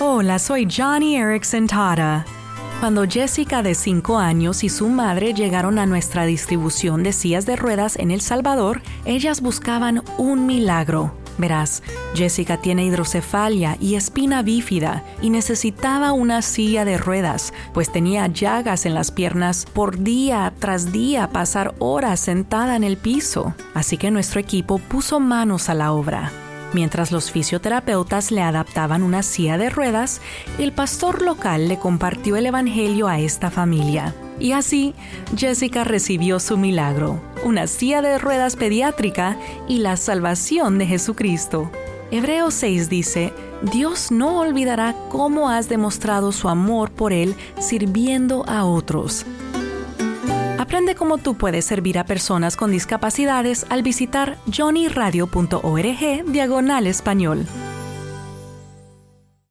Hola, soy Johnny Erickson Tara. Cuando Jessica de 5 años y su madre llegaron a nuestra distribución de sillas de ruedas en El Salvador, ellas buscaban un milagro. Verás, Jessica tiene hidrocefalia y espina bífida y necesitaba una silla de ruedas, pues tenía llagas en las piernas por día tras día pasar horas sentada en el piso. Así que nuestro equipo puso manos a la obra. Mientras los fisioterapeutas le adaptaban una silla de ruedas, el pastor local le compartió el Evangelio a esta familia. Y así, Jessica recibió su milagro, una silla de ruedas pediátrica y la salvación de Jesucristo. Hebreos 6 dice, Dios no olvidará cómo has demostrado su amor por Él sirviendo a otros. Aprende cómo tú puedes servir a personas con discapacidades al visitar johnnyradio.org diagonal español.